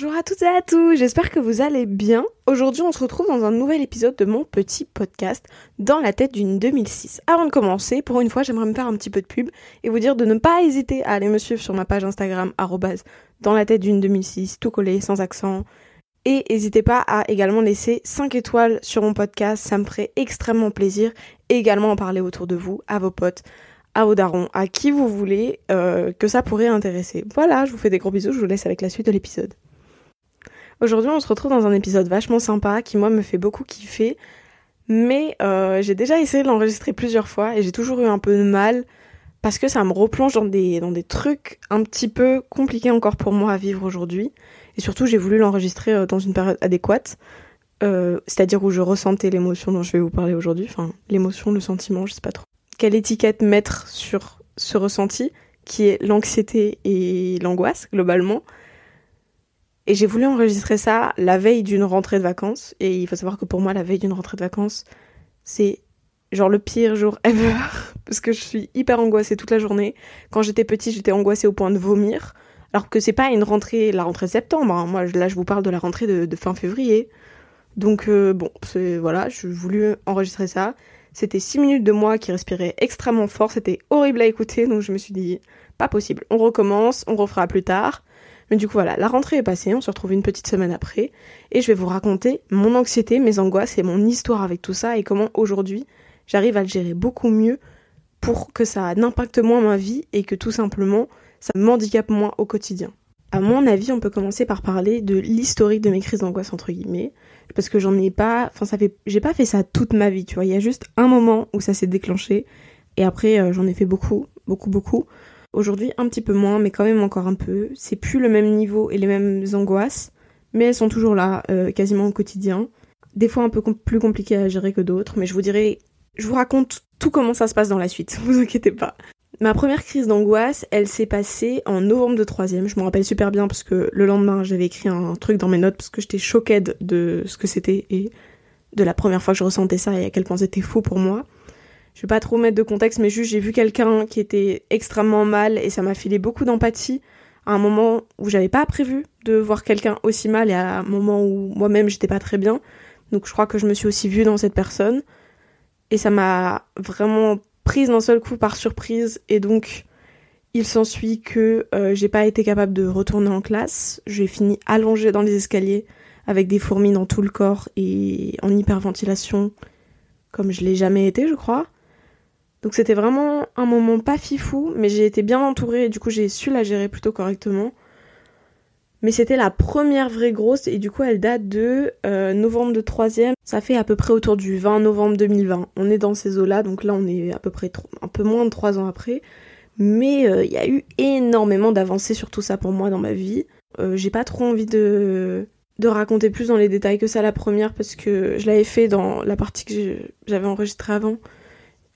Bonjour à toutes et à tous, j'espère que vous allez bien. Aujourd'hui on se retrouve dans un nouvel épisode de mon petit podcast dans la tête d'une 2006. Avant de commencer, pour une fois j'aimerais me faire un petit peu de pub et vous dire de ne pas hésiter à aller me suivre sur ma page Instagram dans la tête d'une 2006, tout collé, sans accent. Et n'hésitez pas à également laisser 5 étoiles sur mon podcast, ça me ferait extrêmement plaisir. Également en parler autour de vous, à vos potes, à vos darons, à qui vous voulez euh, que ça pourrait intéresser. Voilà, je vous fais des gros bisous, je vous laisse avec la suite de l'épisode. Aujourd'hui, on se retrouve dans un épisode vachement sympa qui, moi, me fait beaucoup kiffer. Mais euh, j'ai déjà essayé de l'enregistrer plusieurs fois et j'ai toujours eu un peu de mal parce que ça me replonge dans des, dans des trucs un petit peu compliqués encore pour moi à vivre aujourd'hui. Et surtout, j'ai voulu l'enregistrer euh, dans une période adéquate, euh, c'est-à-dire où je ressentais l'émotion dont je vais vous parler aujourd'hui. Enfin, l'émotion, le sentiment, je sais pas trop. Quelle étiquette mettre sur ce ressenti qui est l'anxiété et l'angoisse, globalement? Et j'ai voulu enregistrer ça la veille d'une rentrée de vacances. Et il faut savoir que pour moi, la veille d'une rentrée de vacances, c'est genre le pire jour ever. Parce que je suis hyper angoissée toute la journée. Quand j'étais petite, j'étais angoissée au point de vomir. Alors que c'est pas une rentrée, la rentrée septembre. Hein. Moi, là, je vous parle de la rentrée de, fin février. Donc, euh, bon, voilà, je voulu enregistrer ça. C'était 6 minutes de moi qui respirait extrêmement fort. C'était horrible à écouter. Donc, je me suis dit, pas possible. On recommence, on refera plus tard. Mais du coup voilà, la rentrée est passée, on se retrouve une petite semaine après, et je vais vous raconter mon anxiété, mes angoisses et mon histoire avec tout ça, et comment aujourd'hui j'arrive à le gérer beaucoup mieux pour que ça n'impacte moins ma vie et que tout simplement ça m'handicape moins au quotidien. À mon avis, on peut commencer par parler de l'historique de mes crises d'angoisse entre guillemets, parce que j'en ai pas, enfin ça fait, j'ai pas fait ça toute ma vie, tu vois. Il y a juste un moment où ça s'est déclenché, et après euh, j'en ai fait beaucoup, beaucoup, beaucoup. Aujourd'hui, un petit peu moins, mais quand même encore un peu. C'est plus le même niveau et les mêmes angoisses, mais elles sont toujours là, euh, quasiment au quotidien. Des fois un peu plus compliquées à gérer que d'autres, mais je vous dirai, je vous raconte tout comment ça se passe dans la suite, vous inquiétez pas. Ma première crise d'angoisse, elle s'est passée en novembre de troisième. Je me rappelle super bien parce que le lendemain, j'avais écrit un truc dans mes notes parce que j'étais choquée de ce que c'était et de la première fois que je ressentais ça et à quel point c'était fou pour moi je vais pas trop mettre de contexte, mais juste j'ai vu quelqu'un qui était extrêmement mal et ça m'a filé beaucoup d'empathie à un moment où j'avais pas prévu de voir quelqu'un aussi mal et à un moment où moi-même j'étais pas très bien. Donc je crois que je me suis aussi vue dans cette personne et ça m'a vraiment prise d'un seul coup par surprise et donc il s'ensuit que euh, j'ai pas été capable de retourner en classe. J'ai fini allongée dans les escaliers avec des fourmis dans tout le corps et en hyperventilation comme je l'ai jamais été, je crois. Donc c'était vraiment un moment pas fifou, mais j'ai été bien entourée et du coup j'ai su la gérer plutôt correctement. Mais c'était la première vraie grosse et du coup elle date de euh, novembre de troisième. Ça fait à peu près autour du 20 novembre 2020. On est dans ces eaux-là, donc là on est à peu près un peu moins de trois ans après. Mais euh, il y a eu énormément d'avancées sur tout ça pour moi dans ma vie. Euh, j'ai pas trop envie de, de raconter plus dans les détails que ça la première parce que je l'avais fait dans la partie que j'avais enregistrée avant.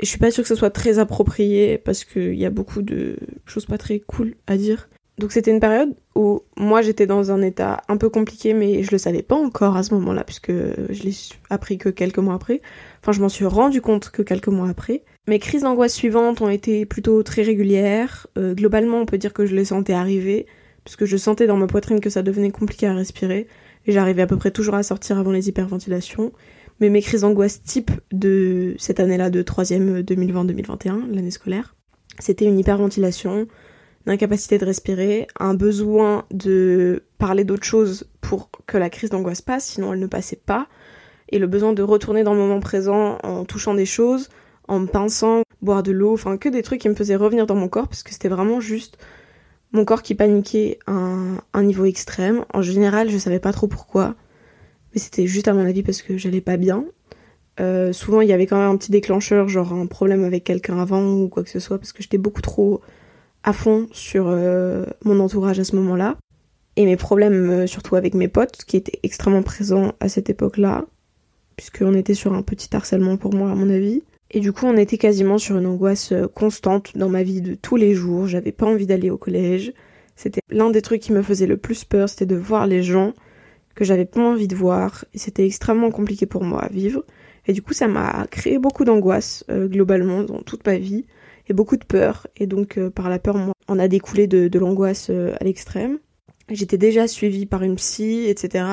Je suis pas sûre que ce soit très approprié parce qu'il y a beaucoup de choses pas très cool à dire. Donc c'était une période où moi j'étais dans un état un peu compliqué mais je le savais pas encore à ce moment-là puisque je l'ai appris que quelques mois après. Enfin je m'en suis rendu compte que quelques mois après. Mes crises d'angoisse suivantes ont été plutôt très régulières. Euh, globalement on peut dire que je les sentais arriver puisque je sentais dans ma poitrine que ça devenait compliqué à respirer et j'arrivais à peu près toujours à sortir avant les hyperventilations. Mais mes crises d'angoisse type de cette année-là, de 3ème 2020-2021, l'année scolaire, c'était une hyperventilation, une incapacité de respirer, un besoin de parler d'autre chose pour que la crise d'angoisse passe, sinon elle ne passait pas, et le besoin de retourner dans le moment présent en touchant des choses, en me pinçant, boire de l'eau, enfin que des trucs qui me faisaient revenir dans mon corps, parce que c'était vraiment juste mon corps qui paniquait à un, niveau extrême. En général, je savais pas trop pourquoi mais c'était juste à mon avis parce que j'allais pas bien. Euh, souvent, il y avait quand même un petit déclencheur, genre un problème avec quelqu'un avant ou quoi que ce soit, parce que j'étais beaucoup trop à fond sur euh, mon entourage à ce moment-là. Et mes problèmes, euh, surtout avec mes potes, qui étaient extrêmement présents à cette époque-là, puisqu'on était sur un petit harcèlement pour moi, à mon avis. Et du coup, on était quasiment sur une angoisse constante dans ma vie de tous les jours. J'avais pas envie d'aller au collège. C'était l'un des trucs qui me faisait le plus peur, c'était de voir les gens que j'avais pas envie de voir et c'était extrêmement compliqué pour moi à vivre. Et du coup, ça m'a créé beaucoup d'angoisse euh, globalement dans toute ma vie et beaucoup de peur. Et donc, euh, par la peur, moi, on a découlé de, l'angoisse euh, à l'extrême. J'étais déjà suivie par une psy, etc.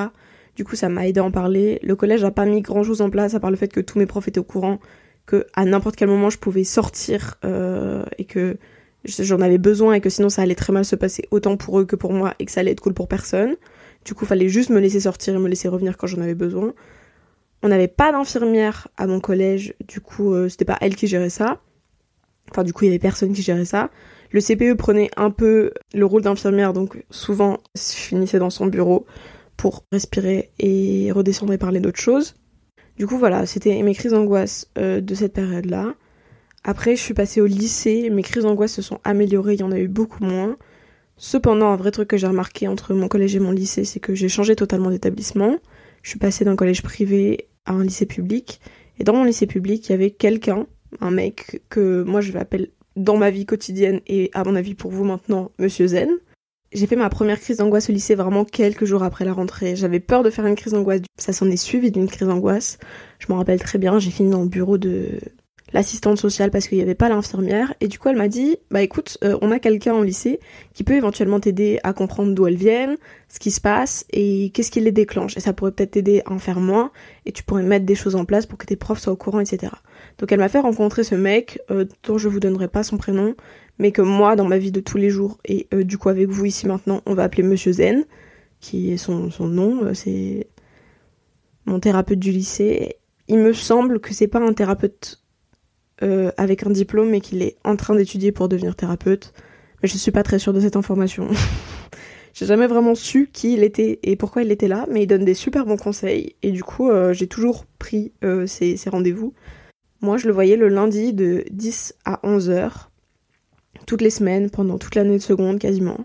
Du coup, ça m'a aidé à en parler. Le collège n'a pas mis grand chose en place, à part le fait que tous mes profs étaient au courant que à n'importe quel moment je pouvais sortir et que j'en avais besoin et que sinon ça allait très mal se passer autant pour eux que pour moi et que ça allait être cool pour personne. Du coup, fallait juste me laisser sortir et me laisser revenir quand j'en avais besoin. On n'avait pas d'infirmière à mon collège, du coup, euh, c'était pas elle qui gérait ça. Enfin, du coup, il y avait personne qui gérait ça. Le CPE prenait un peu le rôle d'infirmière, donc souvent, je finissais dans son bureau pour respirer et redescendre et parler d'autres choses. Du coup, voilà, c'était mes crises d'angoisse euh, de cette période-là. Après, je suis passée au lycée, mes crises d'angoisse se sont améliorées, il y en a eu beaucoup moins. Cependant, un vrai truc que j'ai remarqué entre mon collège et mon lycée, c'est que j'ai changé totalement d'établissement. Je suis passée d'un collège privé à un lycée public. Et dans mon lycée public, il y avait quelqu'un, un mec, que moi je l'appelle dans ma vie quotidienne et à mon avis pour vous maintenant, Monsieur Zen. J'ai fait ma première crise d'angoisse au lycée vraiment quelques jours après la rentrée. J'avais peur de faire une crise d'angoisse. Ça s'en est suivi d'une crise d'angoisse. Je m'en rappelle très bien. J'ai fini dans le bureau de l'assistante sociale parce qu'il n'y avait pas l'infirmière. Et du coup, elle m'a dit, bah écoute, euh, on a quelqu'un au lycée qui peut éventuellement t'aider à comprendre d'où elles viennent, ce qui se passe et qu'est-ce qui les déclenche. Et ça pourrait peut-être t'aider à en faire moins et tu pourrais mettre des choses en place pour que tes profs soient au courant, etc. Donc elle m'a fait rencontrer ce mec euh, dont je vous donnerai pas son prénom, mais que moi, dans ma vie de tous les jours et euh, du coup avec vous ici maintenant, on va appeler Monsieur Zen, qui est son, son nom, c'est mon thérapeute du lycée. Il me semble que c'est pas un thérapeute euh, avec un diplôme et qu'il est en train d'étudier pour devenir thérapeute. Mais je suis pas très sûre de cette information. j'ai jamais vraiment su qui il était et pourquoi il était là, mais il donne des super bons conseils et du coup euh, j'ai toujours pris euh, ces, rendez-vous. Moi je le voyais le lundi de 10 à 11 heures, toutes les semaines, pendant toute l'année de seconde quasiment.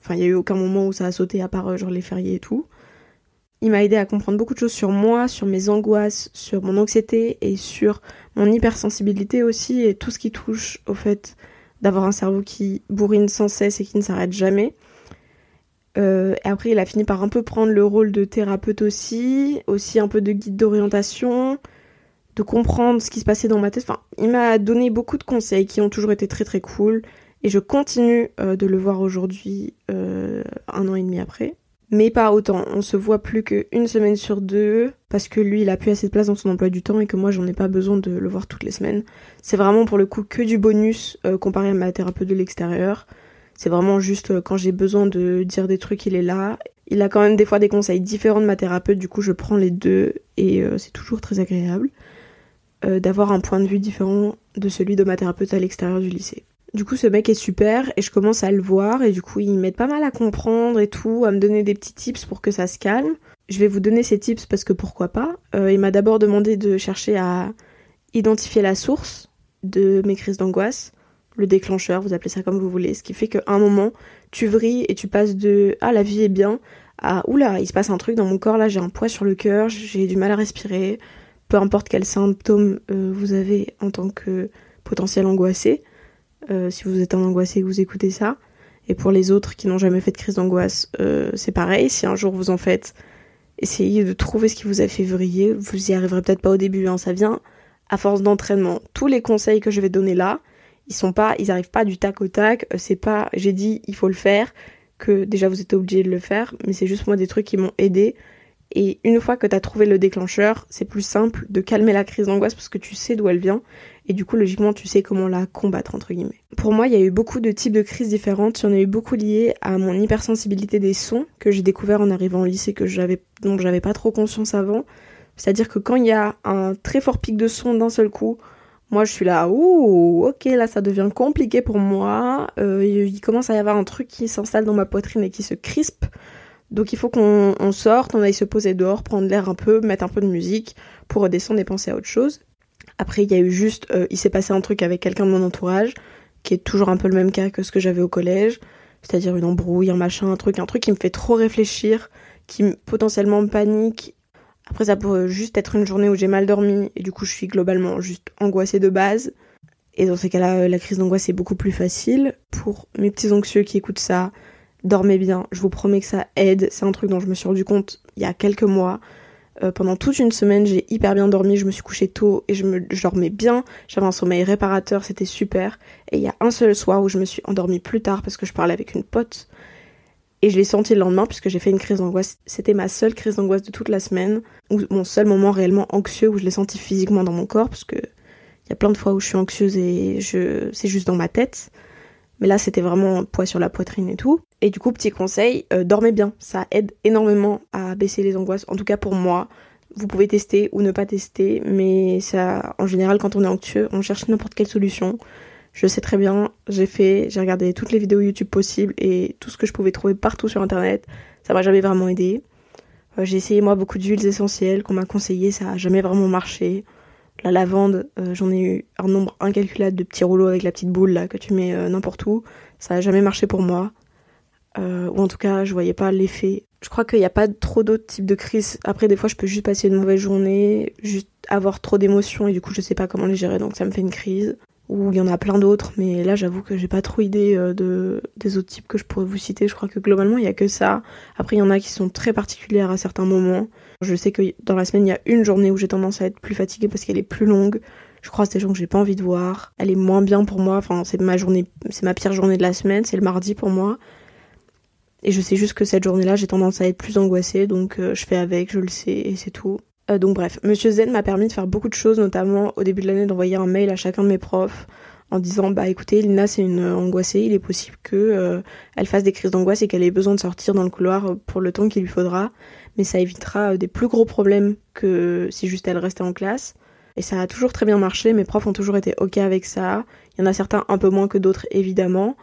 Enfin il y a eu aucun moment où ça a sauté à part genre les fériés et tout. Il m'a aidé à comprendre beaucoup de choses sur moi, sur mes angoisses, sur mon anxiété et sur mon hypersensibilité aussi et tout ce qui touche au fait d'avoir un cerveau qui bourrine sans cesse et qui ne s'arrête jamais. Euh, et après, il a fini par un peu prendre le rôle de thérapeute aussi, aussi un peu de guide d'orientation, de comprendre ce qui se passait dans ma tête. Enfin, il m'a donné beaucoup de conseils qui ont toujours été très très cool. Et je continue euh, de le voir aujourd'hui, euh, un an et demi après mais pas autant. On se voit plus qu'une semaine sur deux parce que lui il a plus assez de place dans son emploi du temps et que moi j'en ai pas besoin de le voir toutes les semaines. C'est vraiment pour le coup que du bonus euh, comparé à ma thérapeute de l'extérieur. C'est vraiment juste euh, quand j'ai besoin de dire des trucs, il est là. Il a quand même des fois des conseils différents de ma thérapeute, du coup je prends les deux et euh, c'est toujours très agréable d'avoir un point de vue différent de celui de ma thérapeute à l'extérieur du lycée. Du coup, ce mec est super et je commence à le voir et du coup, il m'aide pas mal à comprendre et tout, à me donner des petits tips pour que ça se calme. Je vais vous donner ces tips parce que pourquoi pas. Euh, il m'a d'abord demandé de chercher à identifier la source de mes crises d'angoisse, le déclencheur, vous appelez ça comme vous voulez, ce qui fait qu'à un moment, tu vrilles et tu passes de ah la vie est bien à oula, il se passe un truc dans mon corps là, j'ai un poids sur le cœur, j'ai du mal à respirer, peu importe quel symptôme euh, vous avez en tant que potentiel angoissé. Euh, si vous êtes un angoissé et que vous écoutez ça. Et pour les autres qui n'ont jamais fait de crise d'angoisse, euh, c'est pareil. Si un jour vous en faites, essayez de trouver ce qui vous a fait vriller. Vous y arriverez peut-être pas au début, hein, ça vient à force d'entraînement. Tous les conseils que je vais donner là, ils sont pas, ils arrivent pas du tac au tac. Euh, c'est pas, j'ai dit il faut le faire, que déjà vous êtes obligé de le faire, mais c'est juste moi des trucs qui m'ont aidé. Et une fois que tu as trouvé le déclencheur, c'est plus simple de calmer la crise d'angoisse parce que tu sais d'où elle vient et du coup logiquement tu sais comment la combattre entre guillemets. Pour moi il y a eu beaucoup de types de crises différentes, il y en a eu beaucoup liées à mon hypersensibilité des sons que j'ai découvert en arrivant au lycée que j'avais dont j'avais pas trop conscience avant. C'est-à-dire que quand il y a un très fort pic de son d'un seul coup, moi je suis là, ouh, ok là ça devient compliqué pour moi, euh, il commence à y avoir un truc qui s'installe dans ma poitrine et qui se crispe. Donc il faut qu'on sorte, on aille se poser dehors, prendre l'air un peu, mettre un peu de musique pour redescendre et penser à autre chose. Après, il y a eu juste, euh, il s'est passé un truc avec quelqu'un de mon entourage, qui est toujours un peu le même cas que ce que j'avais au collège, c'est-à-dire une embrouille, un machin, un truc, un truc qui me fait trop réfléchir, qui potentiellement me panique. Après, ça pourrait juste être une journée où j'ai mal dormi, et du coup, je suis globalement juste angoissée de base. Et dans ces cas-là, la crise d'angoisse est beaucoup plus facile. Pour mes petits anxieux qui écoutent ça, dormez bien. Je vous promets que ça aide. C'est un truc dont je me suis rendu compte il y a quelques mois. Euh, pendant toute une semaine, j'ai hyper bien dormi, je me suis couchée tôt et je, me, dormais bien. J'avais un sommeil réparateur, c'était super. Et il y a un seul soir où je me suis endormie plus tard parce que je parlais avec une pote. Et je l'ai senti le lendemain puisque j'ai fait une crise d'angoisse. C'était ma seule crise d'angoisse de toute la semaine, ou mon seul moment réellement anxieux où je l'ai senti physiquement dans mon corps, parce que il y a plein de fois où je suis anxieuse et je c'est juste dans ma tête. Mais là, c'était vraiment poids sur la poitrine et tout. Et du coup, petit conseil, euh, dormez bien. Ça aide énormément à baisser les angoisses. En tout cas pour moi. Vous pouvez tester ou ne pas tester, mais ça, en général, quand on est anxieux, on cherche n'importe quelle solution. Je sais très bien, j'ai fait, j'ai regardé toutes les vidéos YouTube possibles et tout ce que je pouvais trouver partout sur internet. Ça m'a jamais vraiment aidé. Euh, j'ai essayé moi beaucoup d'huiles essentielles qu'on m'a conseillé, ça a jamais vraiment marché. La lavande, euh, j'en ai eu un nombre incalculable de petits rouleaux avec la petite boule là que tu mets euh, n'importe où. Ça a jamais marché pour moi. ou en tout cas, je voyais pas l'effet. Je crois qu'il n'y a pas trop d'autres types de crises. Après, des fois, je peux juste passer une mauvaise journée, juste avoir trop d'émotions et du coup, je sais pas comment les gérer, donc ça me fait une crise ou il y en a plein d'autres, mais là j'avoue que j'ai pas trop idée euh, de, des autres types que je pourrais vous citer. Je crois que globalement il y a que ça. Après il y en a qui sont très particulières à certains moments. Je sais que dans la semaine il y a une journée où j'ai tendance à être plus fatiguée parce qu'elle est plus longue. Je croise des gens que j'ai pas envie de voir. Elle est moins bien pour moi. Enfin c'est ma journée, c'est ma pire journée de la semaine. C'est le mardi pour moi. Et je sais juste que cette journée-là j'ai tendance à être plus angoissée, donc euh, je fais avec, je le sais et c'est tout. Euh, donc bref, Monsieur Zen m'a permis de faire beaucoup de choses, notamment au début de l'année d'envoyer un mail à chacun de mes profs en disant bah écoutez Lina c'est une angoissée, il est possible que euh, elle fasse des crises d'angoisse et qu'elle ait besoin de sortir dans le couloir pour le temps qu'il lui faudra, mais ça évitera euh, des plus gros problèmes que si juste elle restait en classe. Et ça a toujours très bien marché, mes profs ont toujours été ok avec ça. Il y en a certains un peu moins que d'autres évidemment,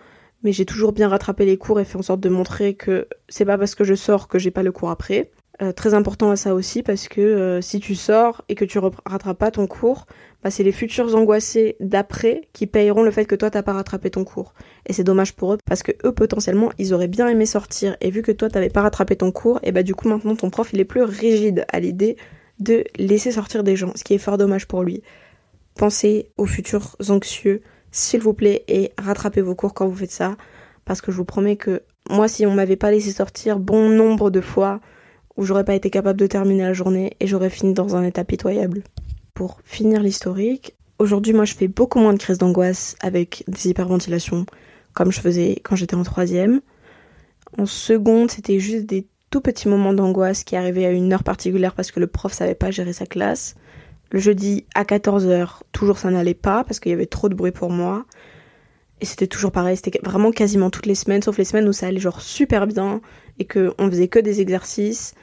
mais j'ai toujours bien rattrapé les cours et fait en sorte de montrer que c'est pas parce que je sors que j'ai pas le cours après. Euh, très important à ça aussi parce que euh, si tu sors et que tu rattrapes pas ton cours, bah, c'est les futurs angoissés d'après qui payeront le fait que toi t'as pas rattrapé ton cours. Et c'est dommage pour eux parce que eux potentiellement ils auraient bien aimé sortir et vu que toi t'avais pas rattrapé ton cours, et bah du coup maintenant ton prof il est plus rigide à l'idée de laisser sortir des gens, ce qui est fort dommage pour lui. Pensez aux futurs anxieux, s'il vous plaît, et rattrapez vos cours quand vous faites ça, parce que je vous promets que moi si on m'avait pas laissé sortir bon nombre de fois, où j'aurais pas été capable de terminer la journée et j'aurais fini dans un état pitoyable. Pour finir l'historique, aujourd'hui moi je fais beaucoup moins de crises d'angoisse avec des hyperventilations comme je faisais quand j'étais en troisième. En seconde, c'était juste des tout petits moments d'angoisse qui arrivaient à une heure particulière parce que le prof savait pas gérer sa classe. Le jeudi à 14h, toujours ça n'allait pas parce qu'il y avait trop de bruit pour moi. Et c'était toujours pareil, c'était vraiment quasiment toutes les semaines, sauf les semaines où ça allait genre super bien et qu'on faisait que des exercices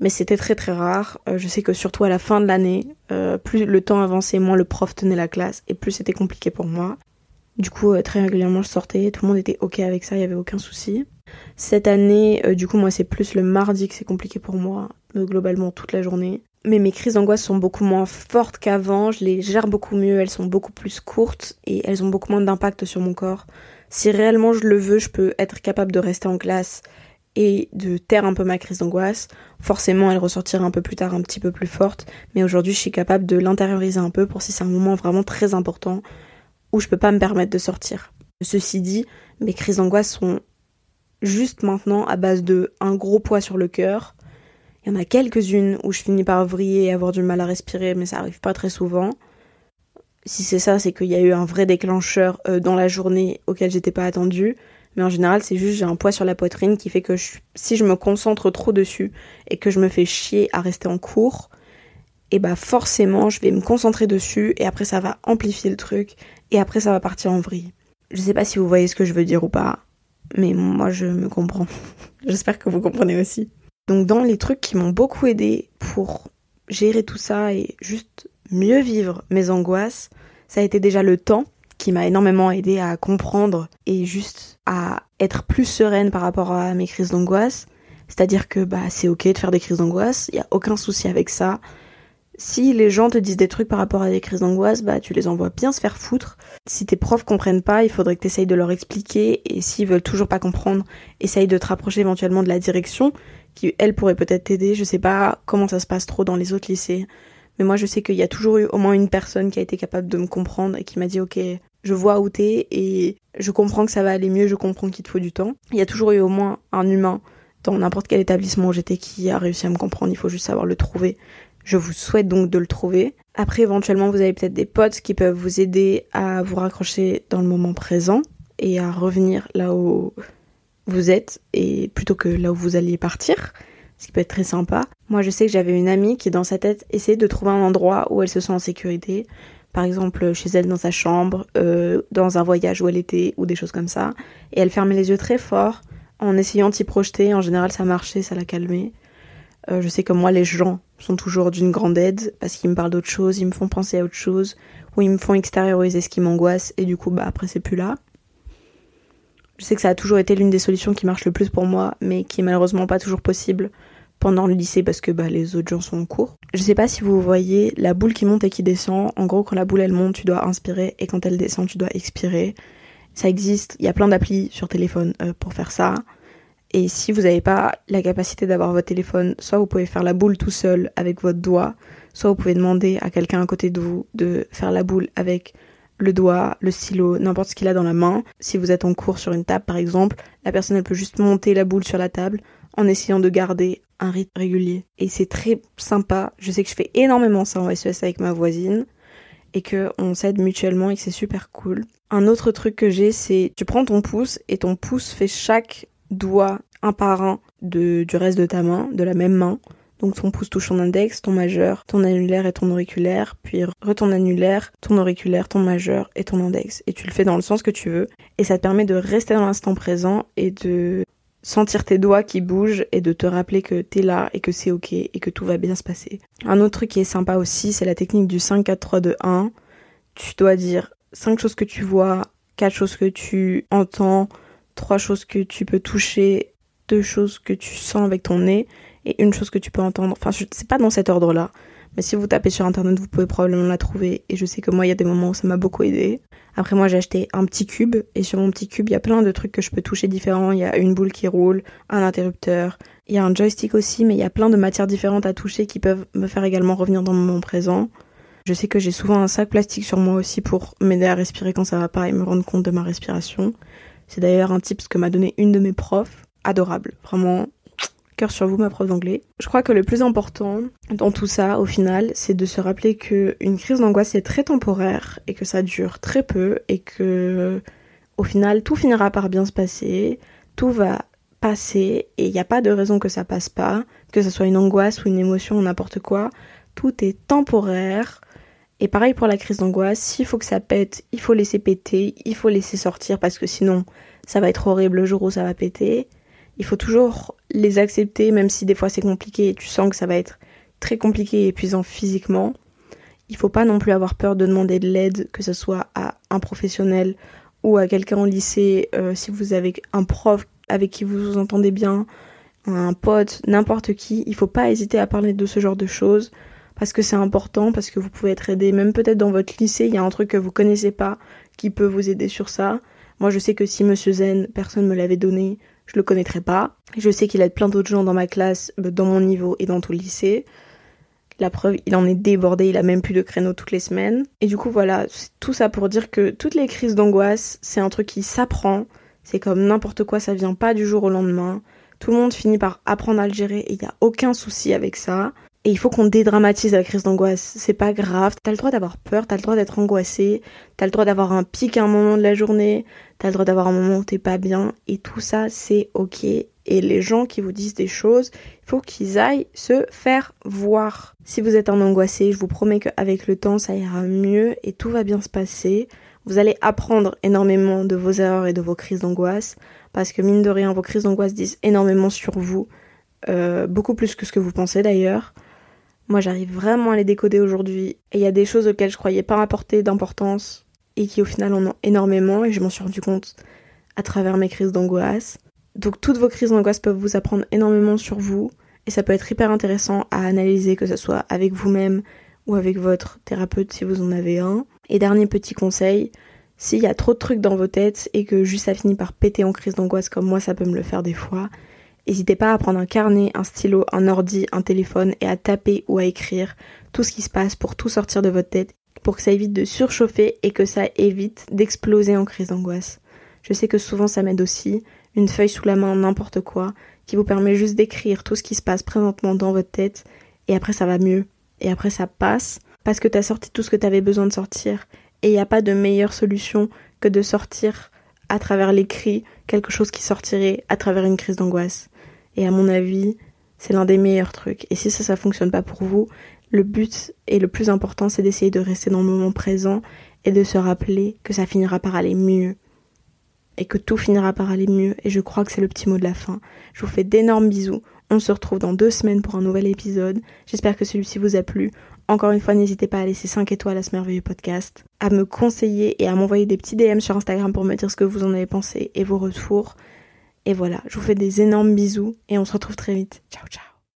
mais c'était très très rare. Euh, je sais que surtout à la fin de l'année, euh, plus le temps avançait, moins le prof tenait la classe et plus c'était compliqué pour moi. Du coup, euh, très régulièrement, je sortais, tout le monde était ok avec ça, il y avait aucun souci. Cette année, du coup, moi, c'est plus le mardi que c'est compliqué pour moi, globalement toute la journée. Mais mes crises d'angoisse sont beaucoup moins fortes qu'avant, je les gère beaucoup mieux, elles sont beaucoup plus courtes et elles ont beaucoup moins d'impact sur mon corps. Si réellement je le veux, je peux être capable de rester en classe et de taire un peu ma crise d'angoisse. Forcément, elle ressortira un peu plus tard un petit peu plus forte, mais aujourd'hui, je suis capable de l'intérioriser un peu pour si c'est un moment vraiment très important où je peux pas me permettre de sortir. Ceci dit, mes crises d'angoisse sont juste maintenant à base de un gros poids sur le cœur. Il y en a quelques-unes où je finis par vriller et avoir du mal à respirer, mais ça arrive pas très souvent. Si c'est ça, c'est qu'il y a eu un vrai déclencheur euh, dans la journée auquel j'étais pas attendue. Mais en général, c'est juste j'ai un poids sur la poitrine qui fait que si je me concentre trop dessus et que je me fais chier à rester en cours, et bah forcément, je vais me concentrer dessus et après ça va amplifier le truc et après ça va partir en vrille. Je sais pas si vous voyez ce que je veux dire ou pas, mais moi je me comprends. J'espère que vous comprenez aussi. Donc dans les trucs qui m'ont beaucoup aidé pour gérer tout ça et juste mieux vivre mes angoisses, ça a été déjà le temps qui m'a énormément aidé à comprendre et juste à être plus sereine par rapport à mes crises d'angoisse. C'est-à-dire que bah c'est ok de faire des crises d'angoisse, il y a aucun souci avec ça. Si les gens te disent des trucs par rapport à des crises d'angoisse, bah tu les envoies bien se faire foutre. Si tes profs comprennent pas, il faudrait que tu essayes de leur expliquer et s'ils veulent toujours pas comprendre, essaye de te rapprocher éventuellement de la direction qui elle pourrait peut-être t'aider. Je sais pas comment ça se passe trop dans les autres lycées, mais moi je sais qu'il y a toujours eu au moins une personne qui a été capable de me comprendre et qui m'a dit ok, je vois où t'es et je comprends que ça va aller mieux, je comprends qu'il te faut du temps. Il y a toujours eu au moins un humain dans n'importe quel établissement où j'étais qui a réussi à me comprendre, il faut juste savoir le trouver. Je vous souhaite donc de le trouver. Après, éventuellement, vous avez peut-être des potes qui peuvent vous aider à vous raccrocher dans le moment présent et à revenir là où vous êtes et plutôt que là où vous alliez partir, ce qui peut être très sympa. Moi, je sais que j'avais une amie qui, dans sa tête, essayait de trouver un endroit où elle se sent en sécurité. Par exemple, chez elle dans sa chambre, euh, dans un voyage où elle était, ou des choses comme ça. Et elle fermait les yeux très fort en essayant de s'y projeter. En général, ça marchait, ça la calmait. Euh, je sais que moi, les gens sont toujours d'une grande aide parce qu'ils me parlent d'autre chose, ils me font penser à autre chose, ou ils me font extérioriser ce qui m'angoisse, et du coup, bah après, c'est plus là. Je sais que ça a toujours été l'une des solutions qui marche le plus pour moi, mais qui est malheureusement pas toujours possible pendant le lycée parce que bah, les autres gens sont en cours. Je sais pas si vous voyez la boule qui monte et qui descend. En gros, quand la boule elle monte, tu dois inspirer et quand elle descend, tu dois expirer. Ça existe, il y a plein d'applis sur téléphone euh, pour faire ça. Et si vous n'avez pas la capacité d'avoir votre téléphone, soit vous pouvez faire la boule tout seul avec votre doigt, soit vous pouvez demander à quelqu'un à côté de vous de faire la boule avec le doigt, le stylo, n'importe ce qu'il a dans la main. Si vous êtes en cours sur une table par exemple, la personne elle peut juste monter la boule sur la table en essayant de garder un rythme régulier. Et c'est très sympa. Je sais que je fais énormément ça en SES avec ma voisine et que on s'aide mutuellement et que c'est super cool. Un autre truc que j'ai, c'est tu prends ton pouce et ton pouce fait chaque doigt un par un de, du reste de ta main, de la même main. Donc ton pouce touche ton index, ton majeur, ton annulaire et ton auriculaire, puis ton annulaire, ton auriculaire, ton majeur et ton index. Et tu le fais dans le sens que tu veux. Et ça te permet de rester dans l'instant présent et de sentir tes doigts qui bougent et de te rappeler que t'es là et que c'est ok et que tout va bien se passer. Un autre truc qui est sympa aussi, c'est la technique du 5, 4, 3, 2, 1. Tu dois dire 5 choses que tu vois, 4 choses que tu entends, 3 choses que tu peux toucher, 2 choses que tu sens avec ton nez et une chose que tu peux entendre. Enfin, c'est pas dans cet ordre-là. Mais si vous tapez sur internet, vous pouvez probablement la trouver. Et je sais que moi, il y a des moments où ça m'a beaucoup aidé. Après, moi, j'ai acheté un petit cube. Et sur mon petit cube, il y a plein de trucs que je peux toucher différents. Il y a une boule qui roule, un interrupteur. Il y a un joystick aussi, mais il y a plein de matières différentes à toucher qui peuvent me faire également revenir dans le moment présent. Je sais que j'ai souvent un sac plastique sur moi aussi pour m'aider à respirer quand ça va pas et me rendre compte de ma respiration. C'est d'ailleurs un tip que m'a donné une de mes profs. Adorable. Vraiment, Cœur sur vous, ma prof d'anglais. Je crois que le plus important dans tout ça, au final, c'est de se rappeler que une crise d'angoisse est très temporaire et que ça dure très peu et que, au final, tout finira par bien se passer, tout va passer et il n'y a pas de raison que ça passe pas, que ce soit une angoisse ou une émotion ou n'importe quoi. Tout est temporaire. Et pareil pour la crise d'angoisse, s'il faut que ça pète, il faut laisser péter, il faut laisser sortir parce que sinon ça va être horrible le jour où ça va péter il faut toujours les accepter, même si des fois c'est compliqué et tu sens que ça va être très compliqué et épuisant physiquement. Il faut pas non plus avoir peur de demander de l'aide, que ce soit à un professionnel ou à quelqu'un au lycée, euh, si vous avez un prof avec qui vous vous entendez bien, un pote, n'importe qui, il faut pas hésiter à parler de ce genre de choses parce que c'est important, parce que vous pouvez être aidé, même peut-être dans votre lycée, il y a un truc que vous connaissez pas qui peut vous aider sur ça. Moi, je sais que si Monsieur Zen, personne me l'avait donné, je le connaîtrais pas. Je sais qu'il aide plein d'autres gens dans ma classe, euh, dans mon niveau et dans tout le lycée. La preuve, il en est débordé, il a même plus de créneaux toutes les semaines. Et du coup, voilà, tout ça pour dire que toutes les crises d'angoisse, c'est un truc qui s'apprend. C'est comme n'importe quoi, ça vient pas du jour au lendemain. Tout le monde finit par apprendre à le gérer et il n'y a aucun souci avec ça. Et il faut qu'on dédramatise la crise d'angoisse. C'est pas grave. T'as le droit d'avoir peur, t'as le droit d'être angoissé, t'as le droit d'avoir un pic à un moment de la journée, t'as le droit d'avoir un moment où t'es pas bien. Et tout ça, c'est ok. Et les gens qui vous disent des choses, il faut qu'ils aillent se faire voir. Si vous êtes un angoissé, je vous promets qu'avec le temps, ça ira mieux et tout va bien se passer. Vous allez apprendre énormément de vos erreurs et de vos crises d'angoisse. Parce que mine de rien, vos crises d'angoisse disent énormément sur vous. Euh, beaucoup plus que ce que vous pensez d'ailleurs. Moi, j'arrive vraiment à les décoder aujourd'hui. Et il y a des choses auxquelles je croyais pas apporter d'importance et qui au final en ont énormément et je m'en suis rendu compte à travers mes crises d'angoisse. Donc toutes vos crises d'angoisse peuvent vous apprendre énormément sur vous et ça peut être hyper intéressant à analyser que ce soit avec vous-même ou avec votre thérapeute si vous en avez un. Et dernier petit conseil, s'il y a trop de trucs dans vos têtes et que juste ça finit par péter en crise d'angoisse comme moi ça peut me le faire des fois, N'hésitez pas à prendre un carnet, un stylo, un ordi, un téléphone et à taper ou à écrire tout ce qui se passe pour tout sortir de votre tête, pour que ça évite de surchauffer et que ça évite d'exploser en crise d'angoisse. Je sais que souvent ça m'aide aussi, une feuille sous la main, n'importe quoi, qui vous permet juste d'écrire tout ce qui se passe présentement dans votre tête, et après ça va mieux, et après ça passe, parce que t'as sorti tout ce que t'avais besoin de sortir, et il n'y a pas de meilleure solution que de sortir à travers l'écrit quelque chose qui sortirait à travers une crise d'angoisse. Et à mon avis, c'est l'un des meilleurs trucs. Et si ça, ça fonctionne pas pour vous, le but et le plus important, c'est d'essayer de rester dans le moment présent et de se rappeler que ça finira par aller mieux. Et que tout finira par aller mieux. Et je crois que c'est le petit mot de la fin. Je vous fais d'énormes bisous. On se retrouve dans deux semaines pour un nouvel épisode. J'espère que celui-ci vous a plu. Encore une fois, n'hésitez pas à laisser 5 étoiles à ce merveilleux podcast, à me conseiller et à m'envoyer des petits DM sur Instagram pour me dire ce que vous en avez pensé et vos retours. Et voilà, je vous fais des énormes bisous et on se retrouve très vite. Ciao ciao